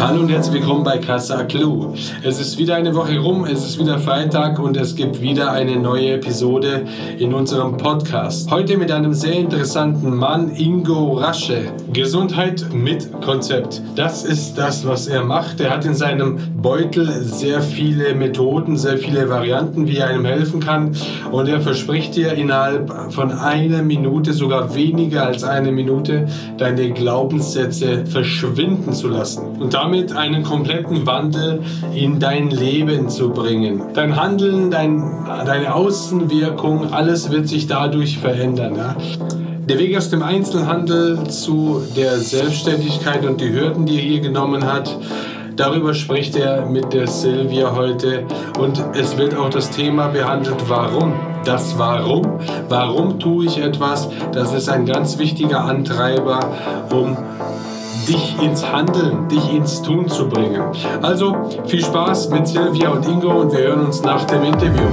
Hallo und herzlich willkommen bei Casa Clue. Es ist wieder eine Woche rum, es ist wieder Freitag und es gibt wieder eine neue Episode in unserem Podcast. Heute mit einem sehr interessanten Mann, Ingo Rasche. Gesundheit mit Konzept. Das ist das, was er macht. Er hat in seinem Beutel sehr viele Methoden, sehr viele Varianten, wie er einem helfen kann. Und er verspricht dir innerhalb von einer Minute, sogar weniger als eine Minute, deine Glaubenssätze verschwinden zu lassen. Und damit damit einen kompletten Wandel in dein Leben zu bringen. Dein Handeln, dein, deine Außenwirkung, alles wird sich dadurch verändern. Ja? Der Weg aus dem Einzelhandel zu der Selbstständigkeit und die Hürden, die er hier genommen hat, Darüber spricht er mit der Silvia heute und es wird auch das Thema behandelt, warum. Das Warum. Warum tue ich etwas? Das ist ein ganz wichtiger Antreiber, um dich ins Handeln, dich ins Tun zu bringen. Also viel Spaß mit Silvia und Ingo und wir hören uns nach dem Interview.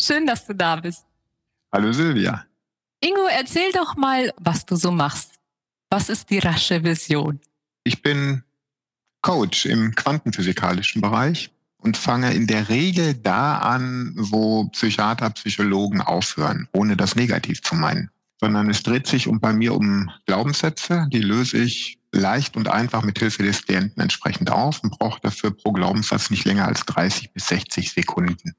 Schön, dass du da bist. Hallo Silvia. Ingo, erzähl doch mal, was du so machst. Was ist die rasche Vision? Ich bin Coach im quantenphysikalischen Bereich und fange in der Regel da an, wo Psychiater, Psychologen aufhören, ohne das negativ zu meinen. Sondern es dreht sich um, bei mir um Glaubenssätze, die löse ich leicht und einfach mit Hilfe des Klienten entsprechend auf und brauche dafür pro Glaubenssatz nicht länger als 30 bis 60 Sekunden.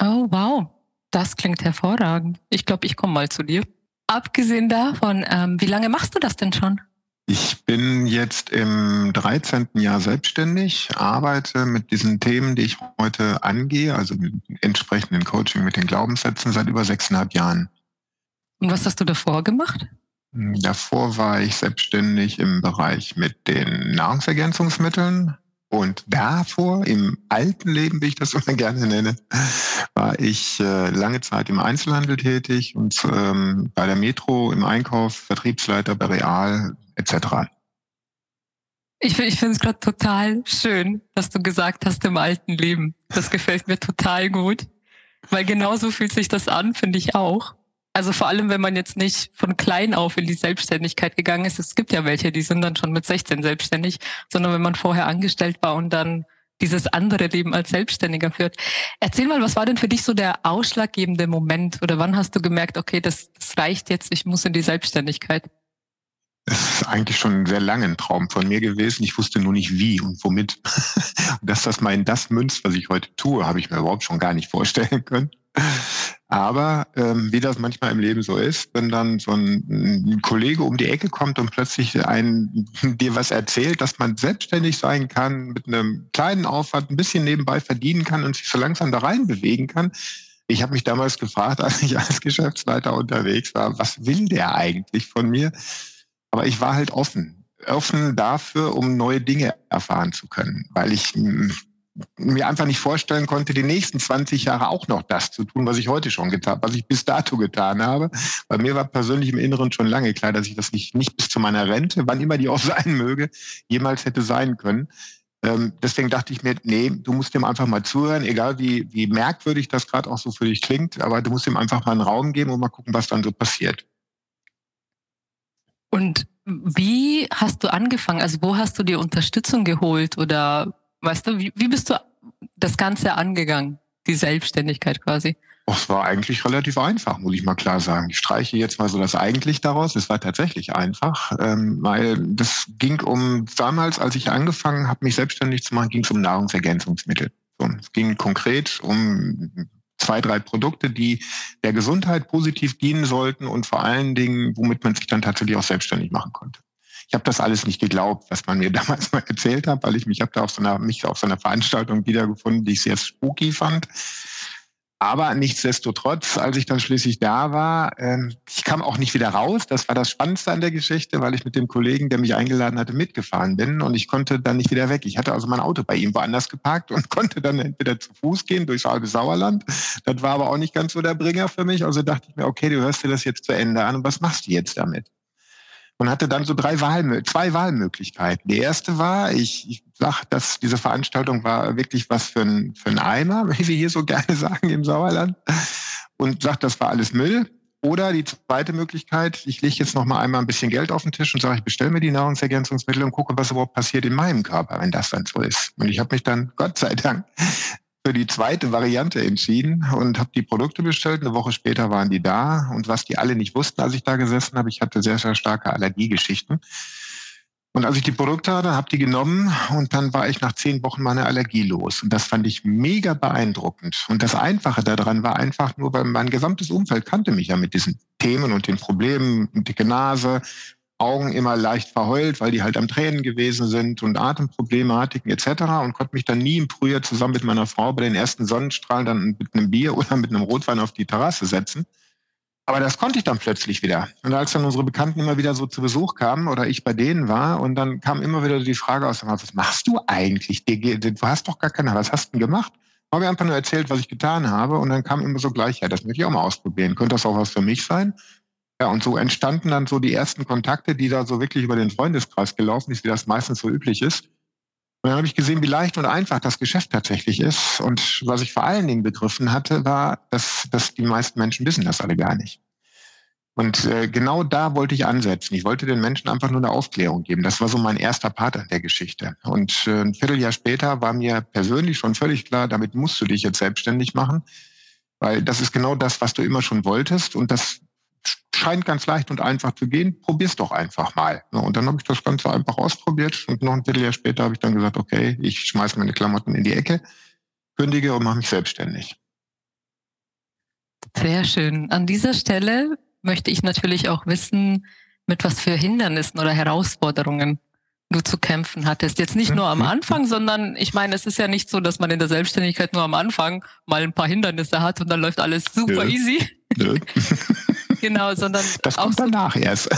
Oh, wow. Das klingt hervorragend. Ich glaube, ich komme mal zu dir. Abgesehen davon, ähm, wie lange machst du das denn schon? Ich bin jetzt im 13. Jahr selbstständig, arbeite mit diesen Themen, die ich heute angehe, also mit entsprechenden Coaching mit den Glaubenssätzen seit über sechseinhalb Jahren. Und was hast du davor gemacht? Davor war ich selbstständig im Bereich mit den Nahrungsergänzungsmitteln, und davor, im alten Leben, wie ich das immer gerne nenne, war ich äh, lange Zeit im Einzelhandel tätig und ähm, bei der Metro im Einkauf, Vertriebsleiter bei Real etc. Ich, ich finde es gerade total schön, dass du gesagt hast, im alten Leben. Das gefällt mir total gut, weil genauso fühlt sich das an, finde ich auch. Also vor allem, wenn man jetzt nicht von klein auf in die Selbstständigkeit gegangen ist. Es gibt ja welche, die sind dann schon mit 16 selbstständig, sondern wenn man vorher angestellt war und dann dieses andere Leben als Selbstständiger führt. Erzähl mal, was war denn für dich so der ausschlaggebende Moment oder wann hast du gemerkt, okay, das, das reicht jetzt, ich muss in die Selbstständigkeit? Das ist eigentlich schon sehr lange ein Traum von mir gewesen. Ich wusste nur nicht wie und womit. Dass das mal in das münzt, was ich heute tue, habe ich mir überhaupt schon gar nicht vorstellen können. Aber ähm, wie das manchmal im Leben so ist, wenn dann so ein, ein Kollege um die Ecke kommt und plötzlich ein, dir was erzählt, dass man selbstständig sein kann, mit einem kleinen Aufwand ein bisschen nebenbei verdienen kann und sich so langsam da rein bewegen kann. Ich habe mich damals gefragt, als ich als Geschäftsleiter unterwegs war, was will der eigentlich von mir? Aber ich war halt offen, offen dafür, um neue Dinge erfahren zu können, weil ich mir einfach nicht vorstellen konnte, die nächsten 20 Jahre auch noch das zu tun, was ich heute schon getan, was ich bis dato getan habe. Bei mir war persönlich im Inneren schon lange klar, dass ich das nicht, nicht bis zu meiner Rente, wann immer die auch sein möge, jemals hätte sein können. Ähm, deswegen dachte ich mir, nee, du musst dem einfach mal zuhören, egal wie, wie merkwürdig das gerade auch so für dich klingt, aber du musst ihm einfach mal einen Raum geben und mal gucken, was dann so passiert. Und wie hast du angefangen? Also wo hast du dir Unterstützung geholt oder Weißt du, wie, wie bist du das Ganze angegangen, die Selbstständigkeit quasi? Es war eigentlich relativ einfach, muss ich mal klar sagen. Ich streiche jetzt mal so das eigentlich daraus. Es war tatsächlich einfach, ähm, weil das ging um, damals, als ich angefangen habe, mich selbstständig zu machen, ging es um Nahrungsergänzungsmittel. Es ging konkret um zwei, drei Produkte, die der Gesundheit positiv dienen sollten und vor allen Dingen, womit man sich dann tatsächlich auch selbstständig machen konnte. Ich habe das alles nicht geglaubt, was man mir damals mal erzählt hat, weil ich mich habe da auf so einer mich auf so einer Veranstaltung wiedergefunden, die ich sehr spooky fand. Aber nichtsdestotrotz, als ich dann schließlich da war, ähm, ich kam auch nicht wieder raus. Das war das Spannendste an der Geschichte, weil ich mit dem Kollegen, der mich eingeladen hatte, mitgefahren bin und ich konnte dann nicht wieder weg. Ich hatte also mein Auto bei ihm woanders geparkt und konnte dann entweder zu Fuß gehen durchs halbe Sauerland. Das war aber auch nicht ganz so der Bringer für mich. Also dachte ich mir, okay, du hörst dir das jetzt zu Ende an und was machst du jetzt damit? Und hatte dann so drei Wahl, zwei Wahlmöglichkeiten. Die erste war, ich, ich sag, dass diese Veranstaltung war wirklich was für ein, für ein Eimer, wie wir hier so gerne sagen im Sauerland, und sagt, das war alles Müll. Oder die zweite Möglichkeit, ich lege jetzt noch mal einmal ein bisschen Geld auf den Tisch und sage, ich bestelle mir die Nahrungsergänzungsmittel und gucke, was überhaupt passiert in meinem Körper, wenn das dann so ist. Und ich habe mich dann, Gott sei Dank, für die zweite Variante entschieden und habe die Produkte bestellt. Eine Woche später waren die da. Und was die alle nicht wussten, als ich da gesessen habe, ich hatte sehr, sehr starke Allergiegeschichten. Und als ich die Produkte hatte, habe die genommen und dann war ich nach zehn Wochen meine Allergie los. Und das fand ich mega beeindruckend. Und das Einfache daran war einfach nur, weil mein gesamtes Umfeld kannte mich ja mit diesen Themen und den Problemen, dicke Nase, Augen immer leicht verheult, weil die halt am Tränen gewesen sind und Atemproblematiken etc. und konnte mich dann nie im Frühjahr zusammen mit meiner Frau bei den ersten Sonnenstrahlen dann mit einem Bier oder mit einem Rotwein auf die Terrasse setzen. Aber das konnte ich dann plötzlich wieder. Und als dann unsere Bekannten immer wieder so zu Besuch kamen oder ich bei denen war und dann kam immer wieder die Frage aus, was machst du eigentlich? Du hast doch gar keine, was hast du denn gemacht? Habe ich einfach nur erzählt, was ich getan habe und dann kam immer so gleich, ja, das möchte ich auch mal ausprobieren. Könnte das auch was für mich sein? Ja, und so entstanden dann so die ersten Kontakte, die da so wirklich über den Freundeskreis gelaufen ist, wie das meistens so üblich ist. Und dann habe ich gesehen, wie leicht und einfach das Geschäft tatsächlich ist. Und was ich vor allen Dingen begriffen hatte, war, dass, dass die meisten Menschen wissen das alle gar nicht. Und äh, genau da wollte ich ansetzen. Ich wollte den Menschen einfach nur eine Aufklärung geben. Das war so mein erster Part an der Geschichte. Und äh, ein Vierteljahr später war mir persönlich schon völlig klar, damit musst du dich jetzt selbstständig machen, weil das ist genau das, was du immer schon wolltest. Und das scheint ganz leicht und einfach zu gehen, probier's doch einfach mal. Und dann habe ich das Ganze einfach ausprobiert und noch ein Vierteljahr später habe ich dann gesagt, okay, ich schmeiße meine Klamotten in die Ecke, kündige und mache mich selbstständig. Sehr schön. An dieser Stelle möchte ich natürlich auch wissen, mit was für Hindernissen oder Herausforderungen du zu kämpfen hattest. Jetzt nicht nur am. Anfang, sondern ich meine, es ist ja nicht so, dass man in der Selbstständigkeit nur am Anfang mal ein paar Hindernisse hat und dann läuft alles super ja. easy. Ja. genau, sondern das kommt so, danach erst.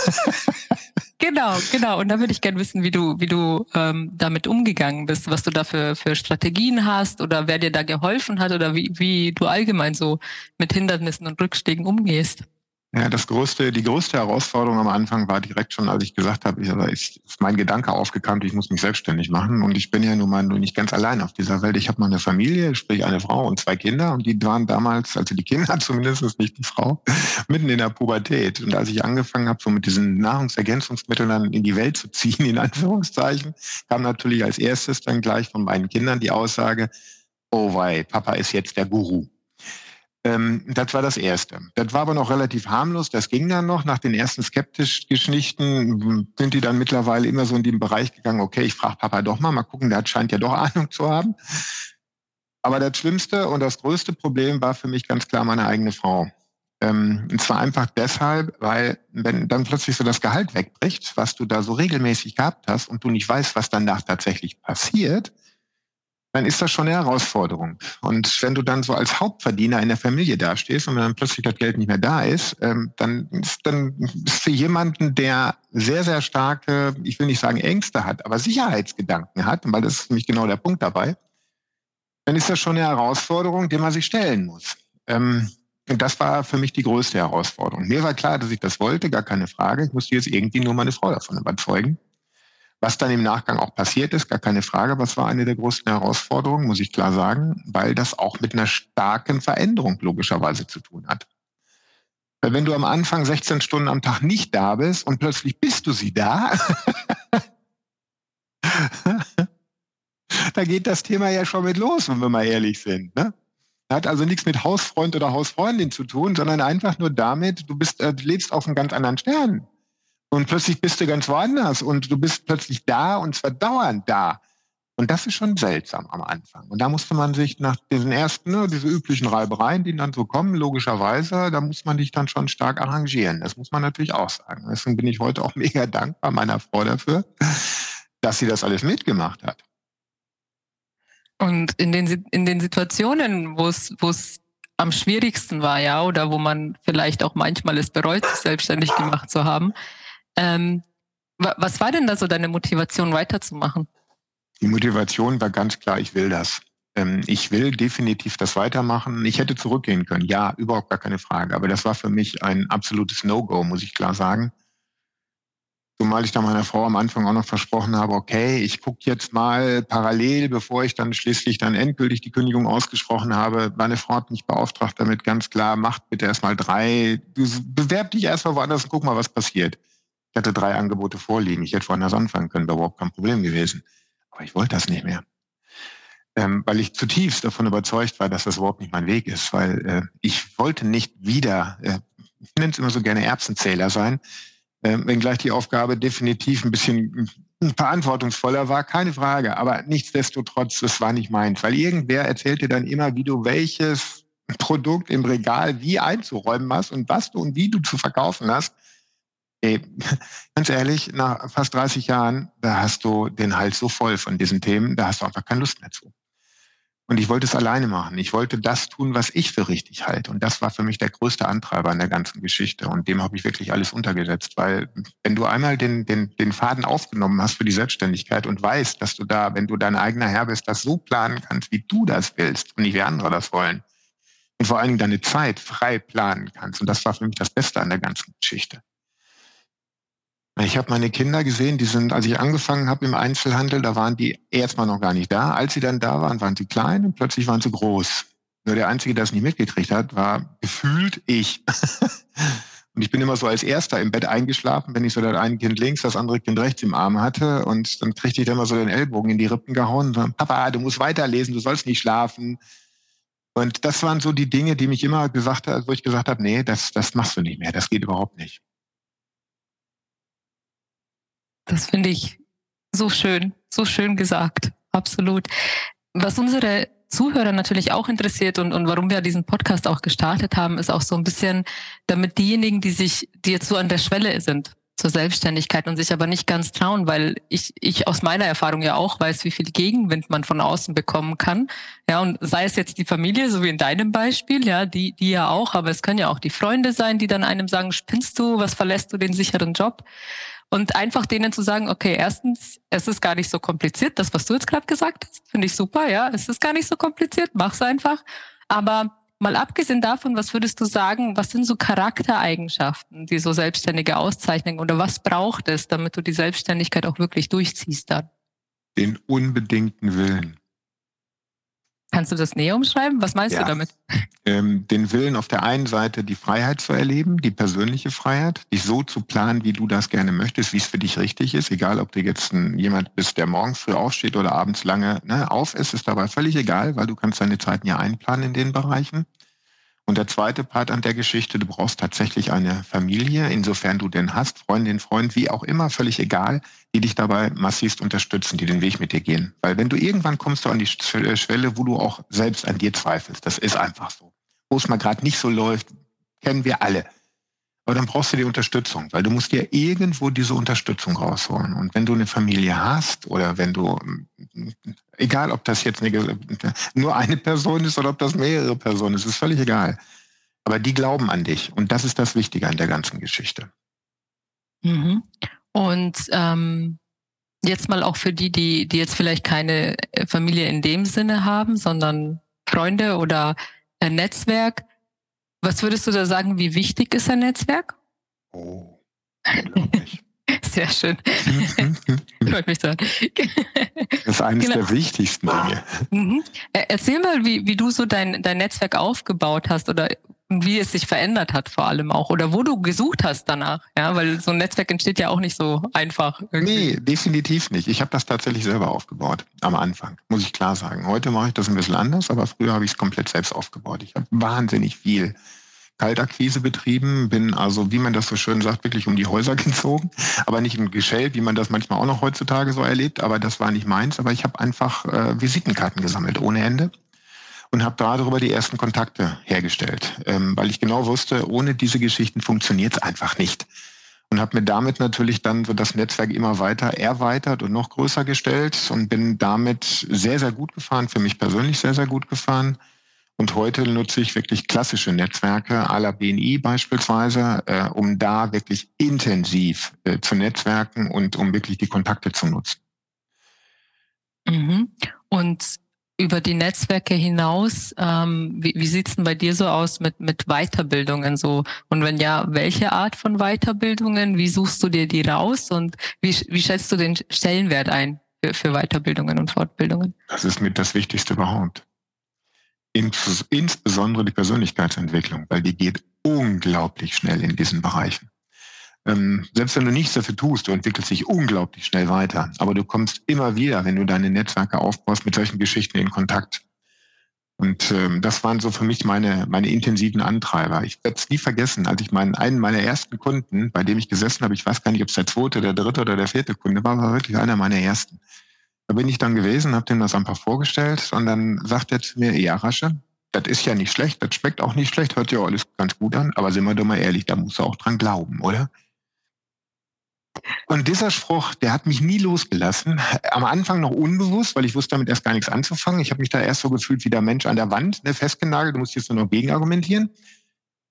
genau, genau. Und da würde ich gerne wissen, wie du, wie du ähm, damit umgegangen bist, was du da für, für Strategien hast oder wer dir da geholfen hat oder wie, wie du allgemein so mit Hindernissen und Rückschlägen umgehst. Ja, das größte, die größte Herausforderung am Anfang war direkt schon, als ich gesagt habe, ich, ist mein Gedanke aufgekannt, ich muss mich selbstständig machen. Und ich bin ja nun mal nicht ganz allein auf dieser Welt. Ich habe mal eine Familie, sprich eine Frau und zwei Kinder. Und die waren damals, also die Kinder zumindest, nicht die Frau, mitten in der Pubertät. Und als ich angefangen habe, so mit diesen Nahrungsergänzungsmitteln dann in die Welt zu ziehen, in Anführungszeichen, kam natürlich als erstes dann gleich von meinen Kindern die Aussage, oh wei, Papa ist jetzt der Guru. Ähm, das war das Erste. Das war aber noch relativ harmlos. Das ging dann noch. Nach den ersten skeptisch Geschichten sind die dann mittlerweile immer so in den Bereich gegangen, okay, ich frage Papa doch mal, mal gucken, der scheint ja doch Ahnung zu haben. Aber das Schlimmste und das größte Problem war für mich ganz klar meine eigene Frau. Ähm, und zwar einfach deshalb, weil wenn dann plötzlich so das Gehalt wegbricht, was du da so regelmäßig gehabt hast und du nicht weißt, was danach tatsächlich passiert, dann ist das schon eine Herausforderung. Und wenn du dann so als Hauptverdiener in der Familie dastehst und dann plötzlich das Geld nicht mehr da ist, ähm, dann ist dann ist für jemanden, der sehr, sehr starke, ich will nicht sagen Ängste hat, aber Sicherheitsgedanken hat, weil das ist nämlich genau der Punkt dabei, dann ist das schon eine Herausforderung, die man sich stellen muss. Ähm, und das war für mich die größte Herausforderung. Mir war klar, dass ich das wollte, gar keine Frage. Ich musste jetzt irgendwie nur meine Frau davon überzeugen. Was dann im Nachgang auch passiert ist, gar keine Frage, was war eine der größten Herausforderungen, muss ich klar sagen, weil das auch mit einer starken Veränderung logischerweise zu tun hat. Weil wenn du am Anfang 16 Stunden am Tag nicht da bist und plötzlich bist du sie da, da geht das Thema ja schon mit los, wenn wir mal ehrlich sind. Ne? Hat also nichts mit Hausfreund oder Hausfreundin zu tun, sondern einfach nur damit, du bist, äh, du lebst auf einem ganz anderen Stern. Und plötzlich bist du ganz woanders und du bist plötzlich da und zwar dauernd da. Und das ist schon seltsam am Anfang. Und da musste man sich nach diesen ersten, ne, diese üblichen Reibereien, die dann so kommen, logischerweise, da muss man dich dann schon stark arrangieren. Das muss man natürlich auch sagen. Deswegen bin ich heute auch mega dankbar meiner Frau dafür, dass sie das alles mitgemacht hat. Und in den, in den Situationen, wo es, am schwierigsten war, ja, oder wo man vielleicht auch manchmal es bereut, sich selbstständig gemacht zu haben. Ähm, was war denn da so deine Motivation weiterzumachen? Die Motivation war ganz klar, ich will das. Ähm, ich will definitiv das weitermachen. Ich hätte zurückgehen können, ja, überhaupt gar keine Frage. Aber das war für mich ein absolutes No-Go, muss ich klar sagen. Zumal ich da meiner Frau am Anfang auch noch versprochen habe, okay, ich gucke jetzt mal parallel, bevor ich dann schließlich dann endgültig die Kündigung ausgesprochen habe. Meine Frau hat mich beauftragt damit ganz klar, macht bitte erstmal drei, bewerb dich erstmal woanders und guck mal, was passiert. Ich hatte drei Angebote vorliegen. Ich hätte woanders anfangen können, wäre überhaupt kein Problem gewesen. Aber ich wollte das nicht mehr ähm, weil ich zutiefst davon überzeugt war, dass das überhaupt nicht mein Weg ist, weil äh, ich wollte nicht wieder, äh, ich nenne es immer so gerne Erbsenzähler sein, äh, wenngleich die Aufgabe definitiv ein bisschen verantwortungsvoller war, keine Frage, aber nichtsdestotrotz, das war nicht meins, weil irgendwer erzählte dann immer, wie du welches Produkt im Regal wie einzuräumen hast und was du und wie du zu verkaufen hast. Ey, ganz ehrlich, nach fast 30 Jahren, da hast du den Hals so voll von diesen Themen, da hast du einfach keine Lust mehr zu. Und ich wollte es alleine machen. Ich wollte das tun, was ich für richtig halte. Und das war für mich der größte Antreiber in der ganzen Geschichte. Und dem habe ich wirklich alles untergesetzt. Weil wenn du einmal den, den, den Faden aufgenommen hast für die Selbstständigkeit und weißt, dass du da, wenn du dein eigener Herr bist, das so planen kannst, wie du das willst und nicht wie andere das wollen. Und vor allen Dingen deine Zeit frei planen kannst. Und das war für mich das Beste an der ganzen Geschichte. Ich habe meine Kinder gesehen, die sind, als ich angefangen habe im Einzelhandel, da waren die erstmal noch gar nicht da. Als sie dann da waren, waren sie klein und plötzlich waren sie groß. Nur der Einzige, der es nicht mitgekriegt hat, war gefühlt ich. und ich bin immer so als Erster im Bett eingeschlafen, wenn ich so das eine Kind links, das andere Kind rechts im Arm hatte. Und dann kriegte ich dann immer so den Ellbogen in die Rippen gehauen und dann, Papa, du musst weiterlesen, du sollst nicht schlafen. Und das waren so die Dinge, die mich immer gesagt haben, wo ich gesagt habe, nee, das, das machst du nicht mehr, das geht überhaupt nicht. Das finde ich so schön, so schön gesagt. Absolut. Was unsere Zuhörer natürlich auch interessiert und, und warum wir diesen Podcast auch gestartet haben, ist auch so ein bisschen, damit diejenigen, die sich, die jetzt so an der Schwelle sind zur Selbstständigkeit und sich aber nicht ganz trauen, weil ich, ich aus meiner Erfahrung ja auch weiß, wie viel Gegenwind man von außen bekommen kann. Ja, und sei es jetzt die Familie, so wie in deinem Beispiel, ja, die, die ja auch, aber es können ja auch die Freunde sein, die dann einem sagen, spinnst du, was verlässt du den sicheren Job? Und einfach denen zu sagen, okay, erstens, es ist gar nicht so kompliziert, das, was du jetzt gerade gesagt hast, finde ich super, ja, es ist gar nicht so kompliziert, mach's einfach. Aber mal abgesehen davon, was würdest du sagen, was sind so Charaktereigenschaften, die so Selbstständige auszeichnen oder was braucht es, damit du die Selbstständigkeit auch wirklich durchziehst dann? Den unbedingten Willen. Kannst du das näher umschreiben? Was meinst ja. du damit? Ähm, den Willen auf der einen Seite die Freiheit zu erleben, die persönliche Freiheit, dich so zu planen, wie du das gerne möchtest, wie es für dich richtig ist, egal ob du jetzt ein, jemand bist, der morgens früh aufsteht oder abends lange ne, auf ist, ist dabei völlig egal, weil du kannst deine Zeiten ja einplanen in den Bereichen. Und der zweite Part an der Geschichte, du brauchst tatsächlich eine Familie, insofern du den hast, Freundin, Freund, wie auch immer, völlig egal, die dich dabei massivst unterstützen, die den Weg mit dir gehen. Weil wenn du irgendwann kommst du an die Schwelle, wo du auch selbst an dir zweifelst, das ist einfach so. Wo es mal gerade nicht so läuft, kennen wir alle. Aber dann brauchst du die Unterstützung, weil du musst dir irgendwo diese Unterstützung rausholen. Und wenn du eine Familie hast oder wenn du, egal ob das jetzt eine, nur eine Person ist oder ob das mehrere Personen ist, ist völlig egal. Aber die glauben an dich. Und das ist das Wichtige an der ganzen Geschichte. Mhm. Und ähm, jetzt mal auch für die, die, die jetzt vielleicht keine Familie in dem Sinne haben, sondern Freunde oder ein Netzwerk. Was würdest du da sagen, wie wichtig ist ein Netzwerk? Oh, Sehr schön. Freut mich sehr. Das ist eines genau. der wichtigsten Dinge. Mhm. Erzähl mal, wie, wie du so dein, dein Netzwerk aufgebaut hast oder wie es sich verändert hat vor allem auch oder wo du gesucht hast danach, ja, weil so ein Netzwerk entsteht ja auch nicht so einfach. Irgendwie. Nee, definitiv nicht. Ich habe das tatsächlich selber aufgebaut am Anfang, muss ich klar sagen. Heute mache ich das ein bisschen anders, aber früher habe ich es komplett selbst aufgebaut. Ich habe wahnsinnig viel Kaltakquise betrieben, bin also, wie man das so schön sagt, wirklich um die Häuser gezogen, aber nicht im Geschell, wie man das manchmal auch noch heutzutage so erlebt, aber das war nicht meins, aber ich habe einfach äh, Visitenkarten gesammelt ohne Ende und habe darüber die ersten Kontakte hergestellt, ähm, weil ich genau wusste, ohne diese Geschichten funktioniert es einfach nicht. Und habe mir damit natürlich dann so das Netzwerk immer weiter erweitert und noch größer gestellt und bin damit sehr, sehr gut gefahren, für mich persönlich sehr, sehr gut gefahren Und heute nutze ich wirklich klassische Netzwerke, à la BNI beispielsweise, äh, um da wirklich intensiv äh, zu netzwerken und um wirklich die Kontakte zu nutzen. Mhm. Und über die Netzwerke hinaus, ähm, wie, wie sieht's denn bei dir so aus mit, mit Weiterbildungen so? Und wenn ja, welche Art von Weiterbildungen? Wie suchst du dir die raus und wie, wie schätzt du den Stellenwert ein für, für Weiterbildungen und Fortbildungen? Das ist mit das Wichtigste überhaupt. Ins, insbesondere die Persönlichkeitsentwicklung, weil die geht unglaublich schnell in diesen Bereichen. Ähm, selbst wenn du nichts dafür tust, du entwickelst dich unglaublich schnell weiter. Aber du kommst immer wieder, wenn du deine Netzwerke aufbaust, mit solchen Geschichten in Kontakt. Und ähm, das waren so für mich meine, meine intensiven Antreiber. Ich werde es nie vergessen, als ich meinen, einen meiner ersten Kunden, bei dem ich gesessen habe, ich weiß gar nicht, ob es der zweite, der dritte oder der vierte Kunde war, war wirklich einer meiner ersten. Da bin ich dann gewesen, habe dem das einfach vorgestellt und dann sagt er zu mir, ja, Rasche, das ist ja nicht schlecht, das schmeckt auch nicht schlecht, hört ja alles ganz gut an, aber sind wir doch mal ehrlich, da musst du auch dran glauben, oder? Und dieser Spruch, der hat mich nie losgelassen. Am Anfang noch unbewusst, weil ich wusste damit erst gar nichts anzufangen. Ich habe mich da erst so gefühlt wie der Mensch an der Wand, ne, festgenagelt. Du musst jetzt nur noch gegen argumentieren.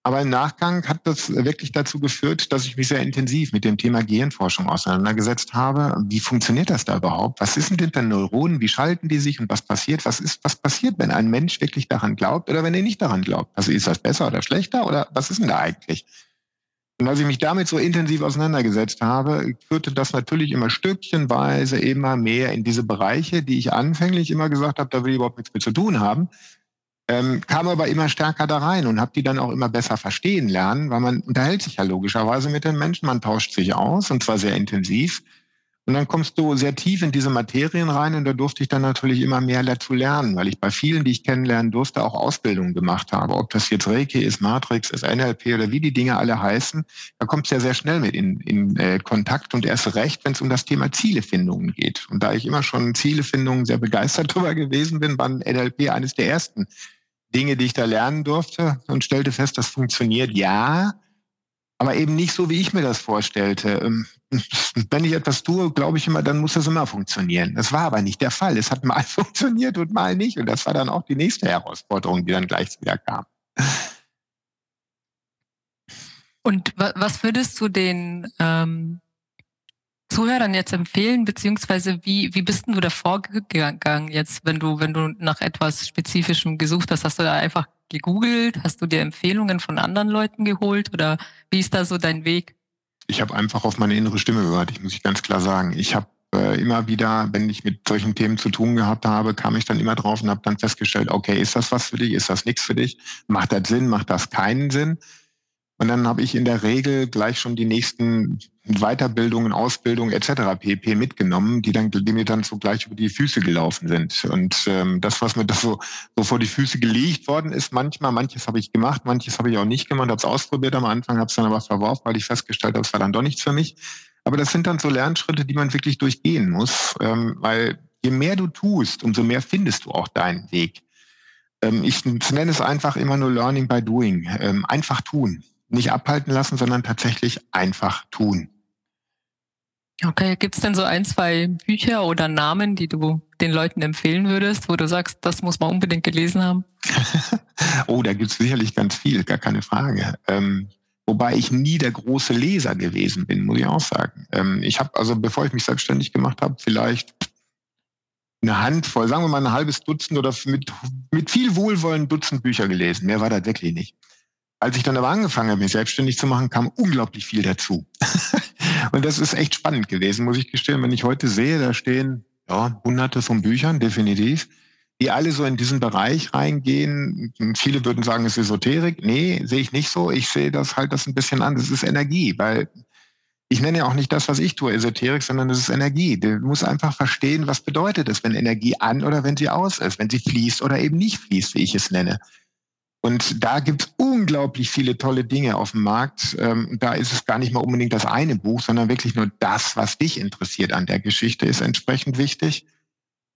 Aber im Nachgang hat das wirklich dazu geführt, dass ich mich sehr intensiv mit dem Thema Gehirnforschung auseinandergesetzt habe. Wie funktioniert das da überhaupt? Was ist denn hinter Neuronen? Wie schalten die sich und was passiert? Was ist, was passiert, wenn ein Mensch wirklich daran glaubt oder wenn er nicht daran glaubt? Also ist das besser oder schlechter oder was ist denn da eigentlich? Und als ich mich damit so intensiv auseinandergesetzt habe, führte das natürlich immer stückchenweise immer mehr in diese Bereiche, die ich anfänglich immer gesagt habe, da will ich überhaupt nichts mit zu tun haben. Ähm, kam aber immer stärker da rein und habe die dann auch immer besser verstehen lernen, weil man unterhält sich ja logischerweise mit den Menschen, man tauscht sich aus und zwar sehr intensiv. Und dann kommst du sehr tief in diese Materien rein und da durfte ich dann natürlich immer mehr dazu lernen, weil ich bei vielen, die ich kennenlernen durfte, auch Ausbildungen gemacht habe. Ob das jetzt Reiki ist, Matrix ist, NLP oder wie die Dinge alle heißen, da kommt es ja sehr schnell mit in, in äh, Kontakt und erst recht, wenn es um das Thema Zielefindungen geht. Und da ich immer schon Zielefindungen sehr begeistert darüber gewesen bin, war NLP eines der ersten Dinge, die ich da lernen durfte und stellte fest, das funktioniert ja, aber eben nicht so, wie ich mir das vorstellte. Wenn ich etwas tue, glaube ich immer, dann muss das immer funktionieren. Das war aber nicht der Fall. Es hat mal funktioniert und mal nicht. Und das war dann auch die nächste Herausforderung, die dann gleich wieder kam. Und was würdest du den ähm, Zuhörern jetzt empfehlen, beziehungsweise wie, wie bist du da vorgegangen jetzt, wenn du, wenn du nach etwas Spezifischem gesucht hast? Hast du da einfach gegoogelt? Hast du dir Empfehlungen von anderen Leuten geholt oder wie ist da so dein Weg? Ich habe einfach auf meine innere Stimme gehört, ich muss ich ganz klar sagen. Ich habe äh, immer wieder, wenn ich mit solchen Themen zu tun gehabt habe, kam ich dann immer drauf und habe dann festgestellt, okay, ist das was für dich, ist das nichts für dich? Macht das Sinn, macht das keinen Sinn? Und dann habe ich in der Regel gleich schon die nächsten Weiterbildungen, Ausbildungen etc. pp. mitgenommen, die dann, die mir dann so gleich über die Füße gelaufen sind. Und ähm, das, was mir da so, so vor die Füße gelegt worden ist, manchmal, manches habe ich gemacht, manches habe ich auch nicht gemacht, habe es ausprobiert am Anfang, habe es dann aber verworfen, weil ich festgestellt habe, es war dann doch nichts für mich. Aber das sind dann so Lernschritte, die man wirklich durchgehen muss, ähm, weil je mehr du tust, umso mehr findest du auch deinen Weg. Ähm, ich nenne es einfach immer nur Learning by Doing. Ähm, einfach tun nicht abhalten lassen, sondern tatsächlich einfach tun. Okay, gibt es denn so ein, zwei Bücher oder Namen, die du den Leuten empfehlen würdest, wo du sagst, das muss man unbedingt gelesen haben? oh, da gibt es sicherlich ganz viel, gar keine Frage. Ähm, wobei ich nie der große Leser gewesen bin, muss ich auch sagen. Ähm, ich habe also, bevor ich mich selbstständig gemacht habe, vielleicht eine Handvoll, sagen wir mal ein halbes Dutzend oder mit, mit viel Wohlwollen Dutzend Bücher gelesen. Mehr war das wirklich nicht. Als ich dann aber angefangen habe, mich selbstständig zu machen, kam unglaublich viel dazu. und das ist echt spannend gewesen, muss ich gestehen. Wenn ich heute sehe, da stehen ja, hunderte von Büchern, definitiv, die alle so in diesen Bereich reingehen. Viele würden sagen, es ist Esoterik. Nee, sehe ich nicht so. Ich sehe das halt das ein bisschen an. Das ist Energie, weil ich nenne ja auch nicht das, was ich tue, Esoterik, sondern es ist Energie. Du musst einfach verstehen, was bedeutet es, wenn Energie an oder wenn sie aus ist, wenn sie fließt oder eben nicht fließt, wie ich es nenne. Und da gibt es unglaublich viele tolle Dinge auf dem Markt. Ähm, da ist es gar nicht mal unbedingt das eine Buch, sondern wirklich nur das, was dich interessiert an der Geschichte, ist entsprechend wichtig.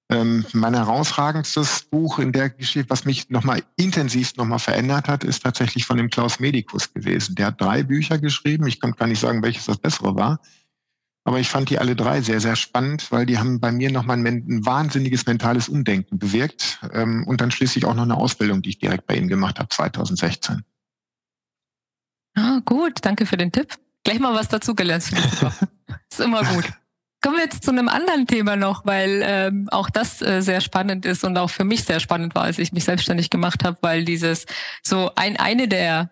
Ähm, mein herausragendstes Buch in der Geschichte, was mich nochmal intensivst nochmal verändert hat, ist tatsächlich von dem Klaus Medikus gewesen. Der hat drei Bücher geschrieben. Ich kann gar nicht sagen, welches das bessere war. Aber ich fand die alle drei sehr, sehr spannend, weil die haben bei mir nochmal ein, ein wahnsinniges mentales Umdenken bewirkt. Ähm, und dann schließlich auch noch eine Ausbildung, die ich direkt bei ihnen gemacht habe, 2016. Ah, gut, danke für den Tipp. Gleich mal was dazugelernt. ist immer gut. Kommen wir jetzt zu einem anderen Thema noch, weil ähm, auch das äh, sehr spannend ist und auch für mich sehr spannend war, als ich mich selbstständig gemacht habe, weil dieses so ein eine der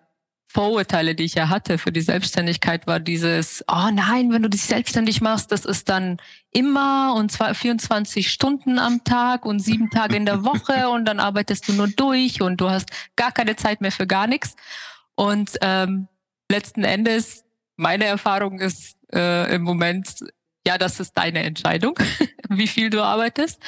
Vorurteile, die ich ja hatte für die Selbstständigkeit, war dieses, oh nein, wenn du dich selbstständig machst, das ist dann immer und zwar 24 Stunden am Tag und sieben Tage in der Woche und dann arbeitest du nur durch und du hast gar keine Zeit mehr für gar nichts. Und ähm, letzten Endes, meine Erfahrung ist äh, im Moment, ja, das ist deine Entscheidung, wie viel du arbeitest.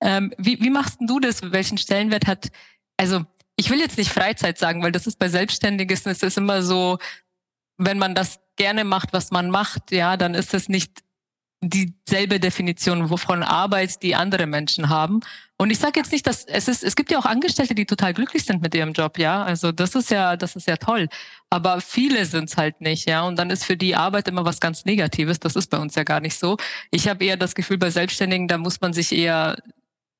Ähm, wie, wie machst du das? Welchen Stellenwert hat, also ich will jetzt nicht Freizeit sagen, weil das ist bei Selbstständigen, es ist immer so, wenn man das gerne macht, was man macht, ja, dann ist es nicht dieselbe Definition wovon Arbeit, die andere Menschen haben. Und ich sage jetzt nicht, dass es ist, es gibt ja auch Angestellte, die total glücklich sind mit ihrem Job, ja. Also das ist ja, das ist ja toll. Aber viele sind es halt nicht, ja. Und dann ist für die Arbeit immer was ganz Negatives. Das ist bei uns ja gar nicht so. Ich habe eher das Gefühl, bei Selbstständigen, da muss man sich eher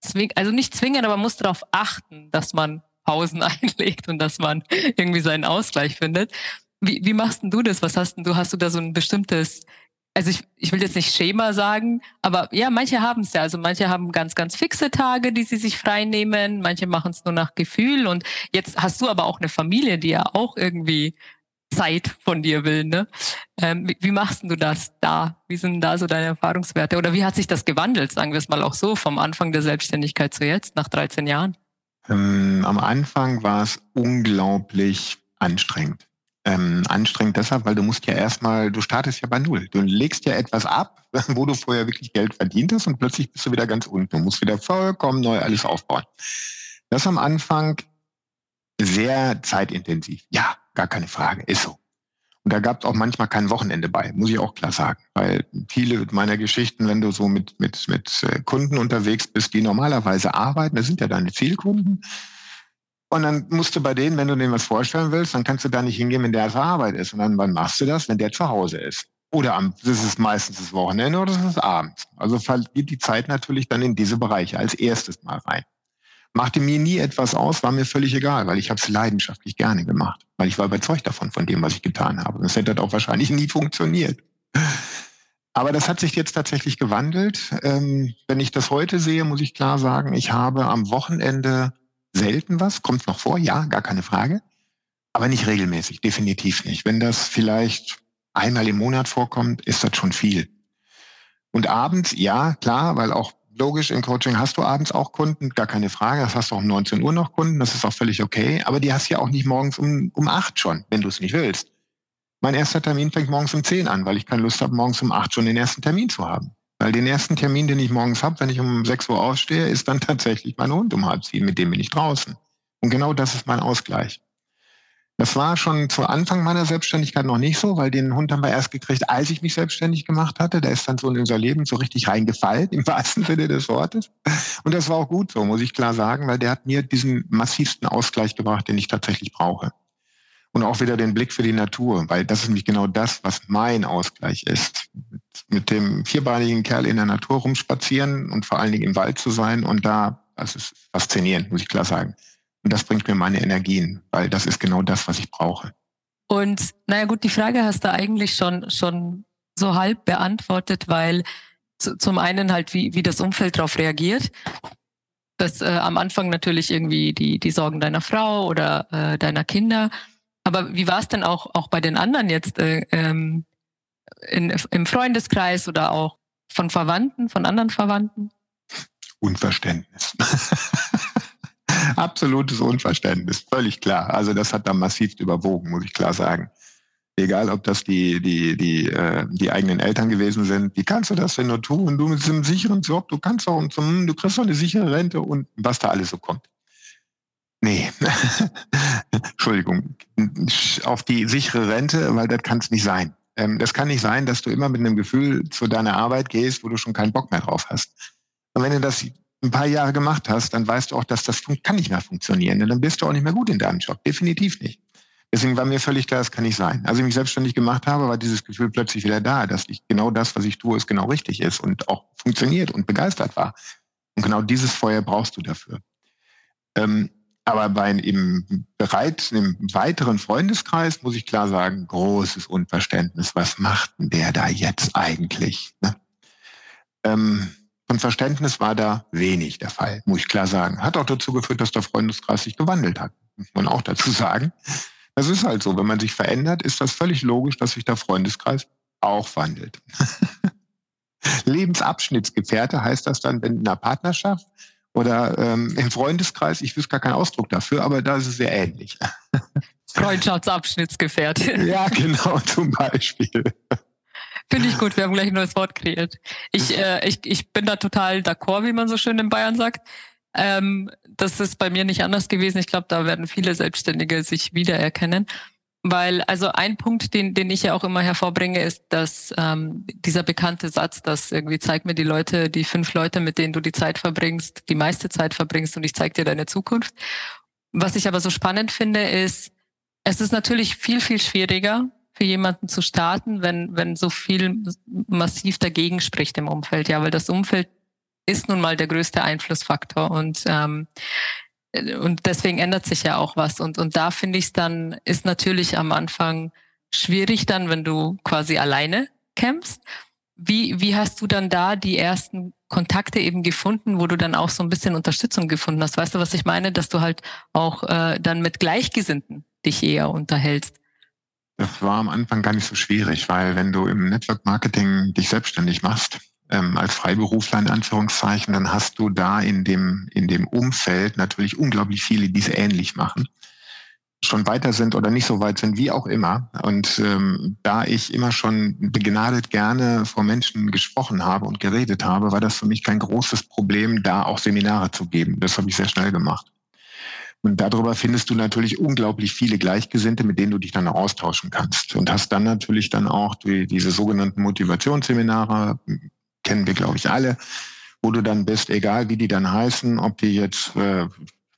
zwingen, also nicht zwingen, aber muss darauf achten, dass man Pausen einlegt und dass man irgendwie seinen Ausgleich findet. Wie, wie machst denn du das? Was hast denn du? Hast du da so ein bestimmtes, also ich, ich will jetzt nicht Schema sagen, aber ja, manche haben es ja. Also manche haben ganz, ganz fixe Tage, die sie sich frei nehmen. Manche machen es nur nach Gefühl. Und jetzt hast du aber auch eine Familie, die ja auch irgendwie Zeit von dir will. Ne? Ähm, wie, wie machst du das da? Wie sind da so deine Erfahrungswerte? Oder wie hat sich das gewandelt, sagen wir es mal auch so, vom Anfang der Selbstständigkeit zu jetzt, nach 13 Jahren? Ähm, am Anfang war es unglaublich anstrengend. Ähm, anstrengend deshalb, weil du musst ja erstmal, du startest ja bei Null. Du legst ja etwas ab, wo du vorher wirklich Geld verdient hast und plötzlich bist du wieder ganz unten. Du musst wieder vollkommen neu alles aufbauen. Das am Anfang sehr zeitintensiv. Ja, gar keine Frage, ist so. Und da gab es auch manchmal kein Wochenende bei, muss ich auch klar sagen. Weil viele meiner Geschichten, wenn du so mit, mit, mit äh, Kunden unterwegs bist, die normalerweise arbeiten, das sind ja deine Zielkunden. Und dann musst du bei denen, wenn du denen was vorstellen willst, dann kannst du da nicht hingehen, wenn der auf Arbeit ist. Und dann, wann machst du das? Wenn der zu Hause ist. Oder am, das ist meistens das Wochenende oder das ist abends. Also geht die Zeit natürlich dann in diese Bereiche als erstes mal rein. Machte mir nie etwas aus, war mir völlig egal, weil ich habe es leidenschaftlich gerne gemacht, weil ich war überzeugt davon, von dem, was ich getan habe. Das hätte auch wahrscheinlich nie funktioniert. Aber das hat sich jetzt tatsächlich gewandelt. Ähm, wenn ich das heute sehe, muss ich klar sagen, ich habe am Wochenende selten was. Kommt noch vor? Ja, gar keine Frage. Aber nicht regelmäßig, definitiv nicht. Wenn das vielleicht einmal im Monat vorkommt, ist das schon viel. Und abends, ja, klar, weil auch logisch, im Coaching hast du abends auch Kunden, gar keine Frage. Das hast du auch um 19 Uhr noch Kunden, das ist auch völlig okay. Aber die hast du ja auch nicht morgens um, um 8 schon, wenn du es nicht willst. Mein erster Termin fängt morgens um 10 an, weil ich keine Lust habe, morgens um 8 schon den ersten Termin zu haben. Weil den ersten Termin, den ich morgens habe, wenn ich um 6 Uhr aufstehe, ist dann tatsächlich mein Hund um halb sieben, mit dem bin ich draußen. Und genau das ist mein Ausgleich. Das war schon zu Anfang meiner Selbstständigkeit noch nicht so, weil den Hund haben wir erst gekriegt, als ich mich selbstständig gemacht hatte. Der ist dann so in unser Leben so richtig reingefallen, im wahrsten Sinne des Wortes. Und das war auch gut so, muss ich klar sagen, weil der hat mir diesen massivsten Ausgleich gebracht, den ich tatsächlich brauche. Und auch wieder den Blick für die Natur, weil das ist nämlich genau das, was mein Ausgleich ist. Mit dem vierbeinigen Kerl in der Natur rumspazieren und vor allen Dingen im Wald zu sein und da, das ist faszinierend, muss ich klar sagen. Und das bringt mir meine Energien, weil das ist genau das, was ich brauche. Und naja gut, die Frage hast du eigentlich schon, schon so halb beantwortet, weil zu, zum einen halt, wie, wie das Umfeld darauf reagiert. Das äh, am Anfang natürlich irgendwie die, die Sorgen deiner Frau oder äh, deiner Kinder. Aber wie war es denn auch, auch bei den anderen jetzt äh, ähm, in, im Freundeskreis oder auch von Verwandten, von anderen Verwandten? Unverständnis. Absolutes Unverständnis, völlig klar. Also das hat da massiv überwogen, muss ich klar sagen. Egal, ob das die, die, die, äh, die eigenen Eltern gewesen sind. Wie kannst du das denn nur tun? Du mit einem sicheren Job, du kannst auch zum, du kriegst doch eine sichere Rente und was da alles so kommt. Nee, Entschuldigung, auf die sichere Rente, weil das kann es nicht sein. Ähm, das kann nicht sein, dass du immer mit einem Gefühl zu deiner Arbeit gehst, wo du schon keinen Bock mehr drauf hast. Und wenn du das ein paar Jahre gemacht hast, dann weißt du auch, dass das kann nicht mehr funktionieren. Und dann bist du auch nicht mehr gut in deinem Job. Definitiv nicht. Deswegen war mir völlig klar, das kann nicht sein. Als ich mich selbstständig gemacht habe, war dieses Gefühl plötzlich wieder da, dass ich genau das, was ich tue, ist genau richtig ist und auch funktioniert und begeistert war. Und genau dieses Feuer brauchst du dafür. Ähm, aber bei im bereits im weiteren Freundeskreis muss ich klar sagen, großes Unverständnis. Was macht denn der da jetzt eigentlich? Ne? Ähm, von Verständnis war da wenig der Fall, muss ich klar sagen. Hat auch dazu geführt, dass der Freundeskreis sich gewandelt hat, muss man auch dazu sagen. Das ist halt so, wenn man sich verändert, ist das völlig logisch, dass sich der Freundeskreis auch wandelt. Lebensabschnittsgefährte heißt das dann in einer Partnerschaft oder ähm, im Freundeskreis. Ich wüsste gar keinen Ausdruck dafür, aber da ist es sehr ähnlich. Freundschaftsabschnittsgefährte. Ja, genau, zum Beispiel. Finde ich gut, wir haben gleich ein neues Wort kreiert. Ich, äh, ich, ich bin da total d'accord, wie man so schön in Bayern sagt. Ähm, das ist bei mir nicht anders gewesen. Ich glaube, da werden viele Selbstständige sich wiedererkennen. Weil, also ein Punkt, den, den ich ja auch immer hervorbringe, ist, dass ähm, dieser bekannte Satz, dass irgendwie zeig mir die Leute, die fünf Leute, mit denen du die Zeit verbringst, die meiste Zeit verbringst und ich zeig dir deine Zukunft. Was ich aber so spannend finde, ist, es ist natürlich viel, viel schwieriger für jemanden zu starten, wenn, wenn so viel massiv dagegen spricht im Umfeld. Ja, weil das Umfeld ist nun mal der größte Einflussfaktor und ähm, und deswegen ändert sich ja auch was. Und, und da finde ich es dann, ist natürlich am Anfang schwierig dann, wenn du quasi alleine kämpfst. Wie, wie hast du dann da die ersten Kontakte eben gefunden, wo du dann auch so ein bisschen Unterstützung gefunden hast? Weißt du, was ich meine? Dass du halt auch äh, dann mit Gleichgesinnten dich eher unterhältst. Das war am Anfang gar nicht so schwierig, weil wenn du im Network Marketing dich selbstständig machst, ähm, als Freiberufler in Anführungszeichen, dann hast du da in dem, in dem Umfeld natürlich unglaublich viele, die es ähnlich machen schon weiter sind oder nicht so weit sind, wie auch immer. Und ähm, da ich immer schon begnadet gerne vor Menschen gesprochen habe und geredet habe, war das für mich kein großes Problem, da auch Seminare zu geben. Das habe ich sehr schnell gemacht. Und darüber findest du natürlich unglaublich viele Gleichgesinnte, mit denen du dich dann austauschen kannst. Und hast dann natürlich dann auch die, diese sogenannten Motivationsseminare, kennen wir, glaube ich, alle, wo du dann bist, egal wie die dann heißen, ob die jetzt, äh,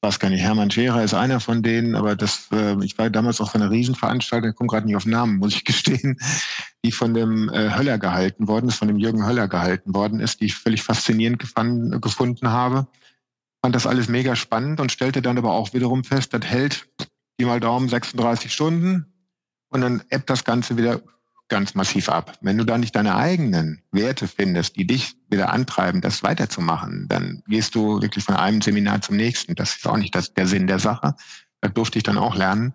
weiß gar nicht, Hermann Scherer ist einer von denen, aber das, äh, ich war damals auch von einer Riesenveranstaltung, ich komme gerade nicht auf Namen, muss ich gestehen, die von dem äh, Höller gehalten worden ist, von dem Jürgen Höller gehalten worden ist, die ich völlig faszinierend gefand, gefunden habe. Fand das alles mega spannend und stellte dann aber auch wiederum fest, das hält, die mal Daumen, 36 Stunden und dann ebbt das Ganze wieder ganz massiv ab. Wenn du da nicht deine eigenen Werte findest, die dich wieder antreiben, das weiterzumachen, dann gehst du wirklich von einem Seminar zum nächsten. Das ist auch nicht das, der Sinn der Sache. Da durfte ich dann auch lernen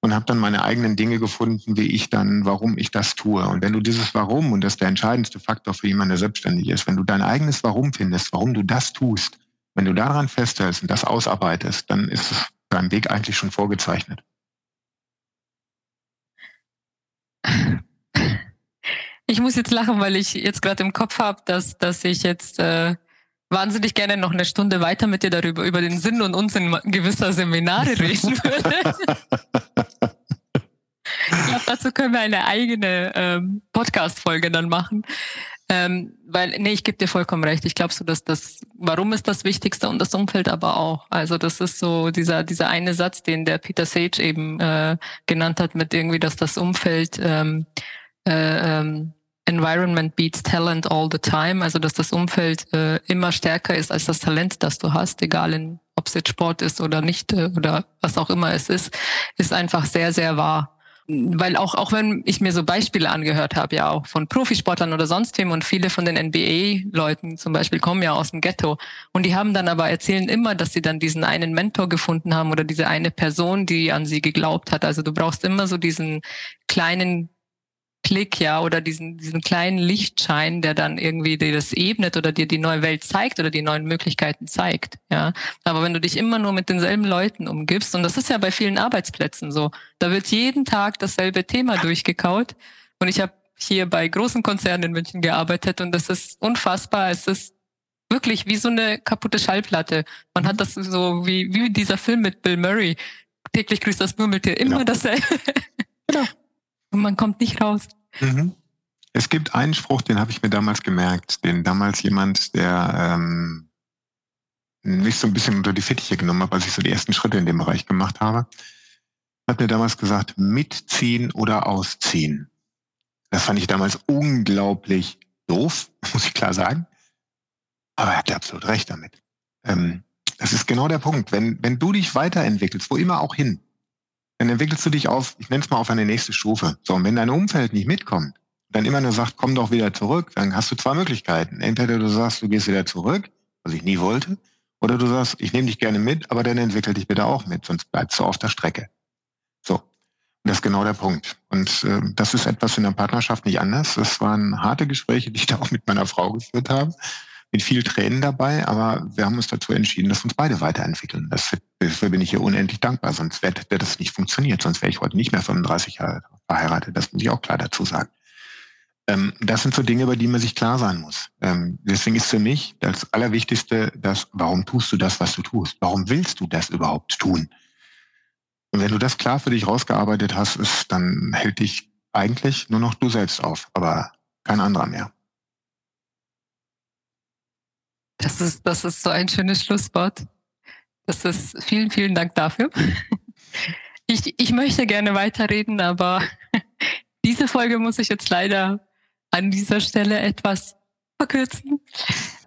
und habe dann meine eigenen Dinge gefunden, wie ich dann, warum ich das tue. Und wenn du dieses Warum, und das ist der entscheidendste Faktor für jemanden, der selbstständig ist, wenn du dein eigenes Warum findest, warum du das tust, wenn du daran festhältst und das ausarbeitest, dann ist dein Weg eigentlich schon vorgezeichnet. Ich muss jetzt lachen, weil ich jetzt gerade im Kopf habe, dass, dass ich jetzt äh, wahnsinnig gerne noch eine Stunde weiter mit dir darüber, über den Sinn und Unsinn gewisser Seminare reden würde. ich glaube, dazu können wir eine eigene ähm, Podcast-Folge dann machen. Ähm, weil, nee, ich gebe dir vollkommen recht. Ich glaube so, dass das, warum ist das Wichtigste und das Umfeld aber auch. Also das ist so dieser, dieser eine Satz, den der Peter Sage eben äh, genannt hat, mit irgendwie, dass das Umfeld ähm, äh, ähm, Environment beats Talent all the time, also dass das Umfeld äh, immer stärker ist als das Talent, das du hast, egal in, ob es jetzt Sport ist oder nicht äh, oder was auch immer es ist, ist einfach sehr, sehr wahr. Weil auch, auch wenn ich mir so Beispiele angehört habe, ja auch von Profisportlern oder sonst wem und viele von den NBA-Leuten zum Beispiel kommen ja aus dem Ghetto und die haben dann aber erzählen immer, dass sie dann diesen einen Mentor gefunden haben oder diese eine Person, die an sie geglaubt hat. Also du brauchst immer so diesen kleinen Klick, ja, oder diesen, diesen kleinen Lichtschein, der dann irgendwie dir das ebnet oder dir die neue Welt zeigt oder die neuen Möglichkeiten zeigt, ja. Aber wenn du dich immer nur mit denselben Leuten umgibst, und das ist ja bei vielen Arbeitsplätzen so, da wird jeden Tag dasselbe Thema durchgekaut. Und ich habe hier bei großen Konzernen in München gearbeitet und das ist unfassbar. Es ist wirklich wie so eine kaputte Schallplatte. Man hat das so wie, wie dieser Film mit Bill Murray. Täglich grüßt das Murmeltier, immer genau. dasselbe. Genau. Und man kommt nicht raus. Mhm. Es gibt einen Spruch, den habe ich mir damals gemerkt, den damals jemand, der ähm, mich so ein bisschen unter die Fittiche genommen hat, als ich so die ersten Schritte in dem Bereich gemacht habe. hat mir damals gesagt, mitziehen oder ausziehen. Das fand ich damals unglaublich doof, muss ich klar sagen. Aber er hatte absolut recht damit. Ähm, das ist genau der Punkt. Wenn, wenn du dich weiterentwickelst, wo immer auch hin, dann entwickelst du dich auf, ich nenne es mal auf eine nächste Stufe. So, und wenn dein Umfeld nicht mitkommt, dann immer nur sagt, komm doch wieder zurück, dann hast du zwei Möglichkeiten. Entweder du sagst, du gehst wieder zurück, was ich nie wollte, oder du sagst, ich nehme dich gerne mit, aber dann entwickel dich bitte auch mit, sonst bleibst du auf der Strecke. So. Und das ist genau der Punkt. Und äh, das ist etwas in der Partnerschaft nicht anders. Das waren harte Gespräche, die ich da auch mit meiner Frau geführt habe mit viel Tränen dabei, aber wir haben uns dazu entschieden, dass wir uns beide weiterentwickeln. Das, dafür bin ich hier unendlich dankbar, sonst hätte das nicht funktioniert, sonst wäre ich heute nicht mehr 35 Jahre verheiratet, das muss ich auch klar dazu sagen. Ähm, das sind so Dinge, über die man sich klar sein muss. Ähm, deswegen ist für mich das Allerwichtigste, dass, warum tust du das, was du tust? Warum willst du das überhaupt tun? Und wenn du das klar für dich rausgearbeitet hast, ist, dann hält dich eigentlich nur noch du selbst auf, aber kein anderer mehr. Das ist, das ist so ein schönes Schlusswort. Das ist, vielen, vielen Dank dafür. Ich, ich möchte gerne weiterreden, aber diese Folge muss ich jetzt leider an dieser Stelle etwas verkürzen.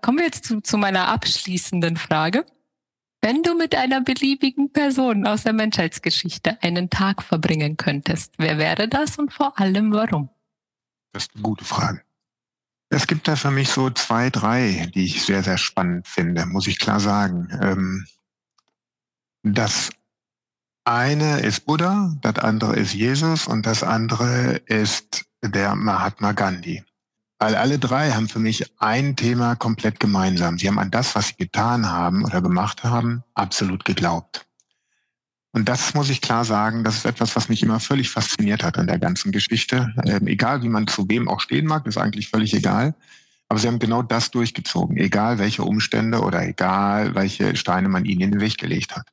Kommen wir jetzt zu, zu meiner abschließenden Frage. Wenn du mit einer beliebigen Person aus der Menschheitsgeschichte einen Tag verbringen könntest, wer wäre das und vor allem warum? Das ist eine gute Frage. Es gibt da für mich so zwei, drei, die ich sehr, sehr spannend finde, muss ich klar sagen. Ähm, das eine ist Buddha, das andere ist Jesus und das andere ist der Mahatma Gandhi. Weil alle drei haben für mich ein Thema komplett gemeinsam. Sie haben an das, was sie getan haben oder gemacht haben, absolut geglaubt. Und das muss ich klar sagen, das ist etwas, was mich immer völlig fasziniert hat an der ganzen Geschichte. Ähm, egal, wie man zu wem auch stehen mag, ist eigentlich völlig egal. Aber sie haben genau das durchgezogen, egal welche Umstände oder egal welche Steine man ihnen in den Weg gelegt hat.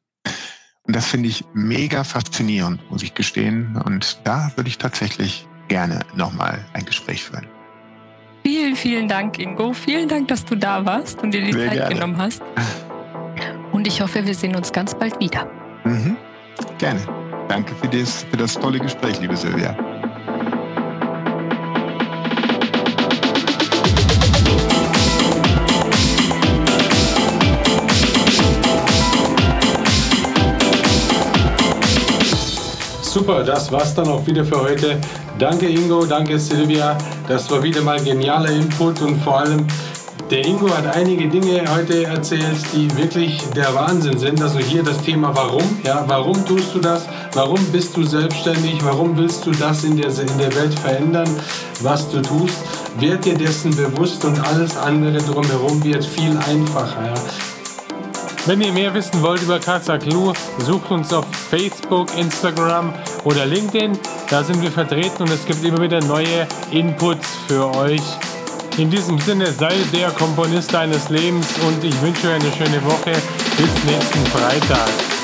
Und das finde ich mega faszinierend, muss ich gestehen. Und da würde ich tatsächlich gerne nochmal ein Gespräch führen. Vielen, vielen Dank, Ingo. Vielen Dank, dass du da warst und dir die Sehr Zeit gerne. genommen hast. Und ich hoffe, wir sehen uns ganz bald wieder. Mhm. Gerne. Danke für das, für das tolle Gespräch, liebe Silvia. Super, das war's dann auch wieder für heute. Danke Ingo, danke Silvia. Das war wieder mal genialer Input und vor allem der Ingo hat einige Dinge heute erzählt, die wirklich der Wahnsinn sind. Also hier das Thema Warum. Ja, warum tust du das? Warum bist du selbstständig? Warum willst du das in der, in der Welt verändern, was du tust? Werd dir dessen bewusst und alles andere drumherum wird viel einfacher. Ja. Wenn ihr mehr wissen wollt über Kazaclu, sucht uns auf Facebook, Instagram oder LinkedIn. Da sind wir vertreten und es gibt immer wieder neue Inputs für euch. In diesem Sinne, sei der Komponist deines Lebens und ich wünsche euch eine schöne Woche. Bis nächsten Freitag.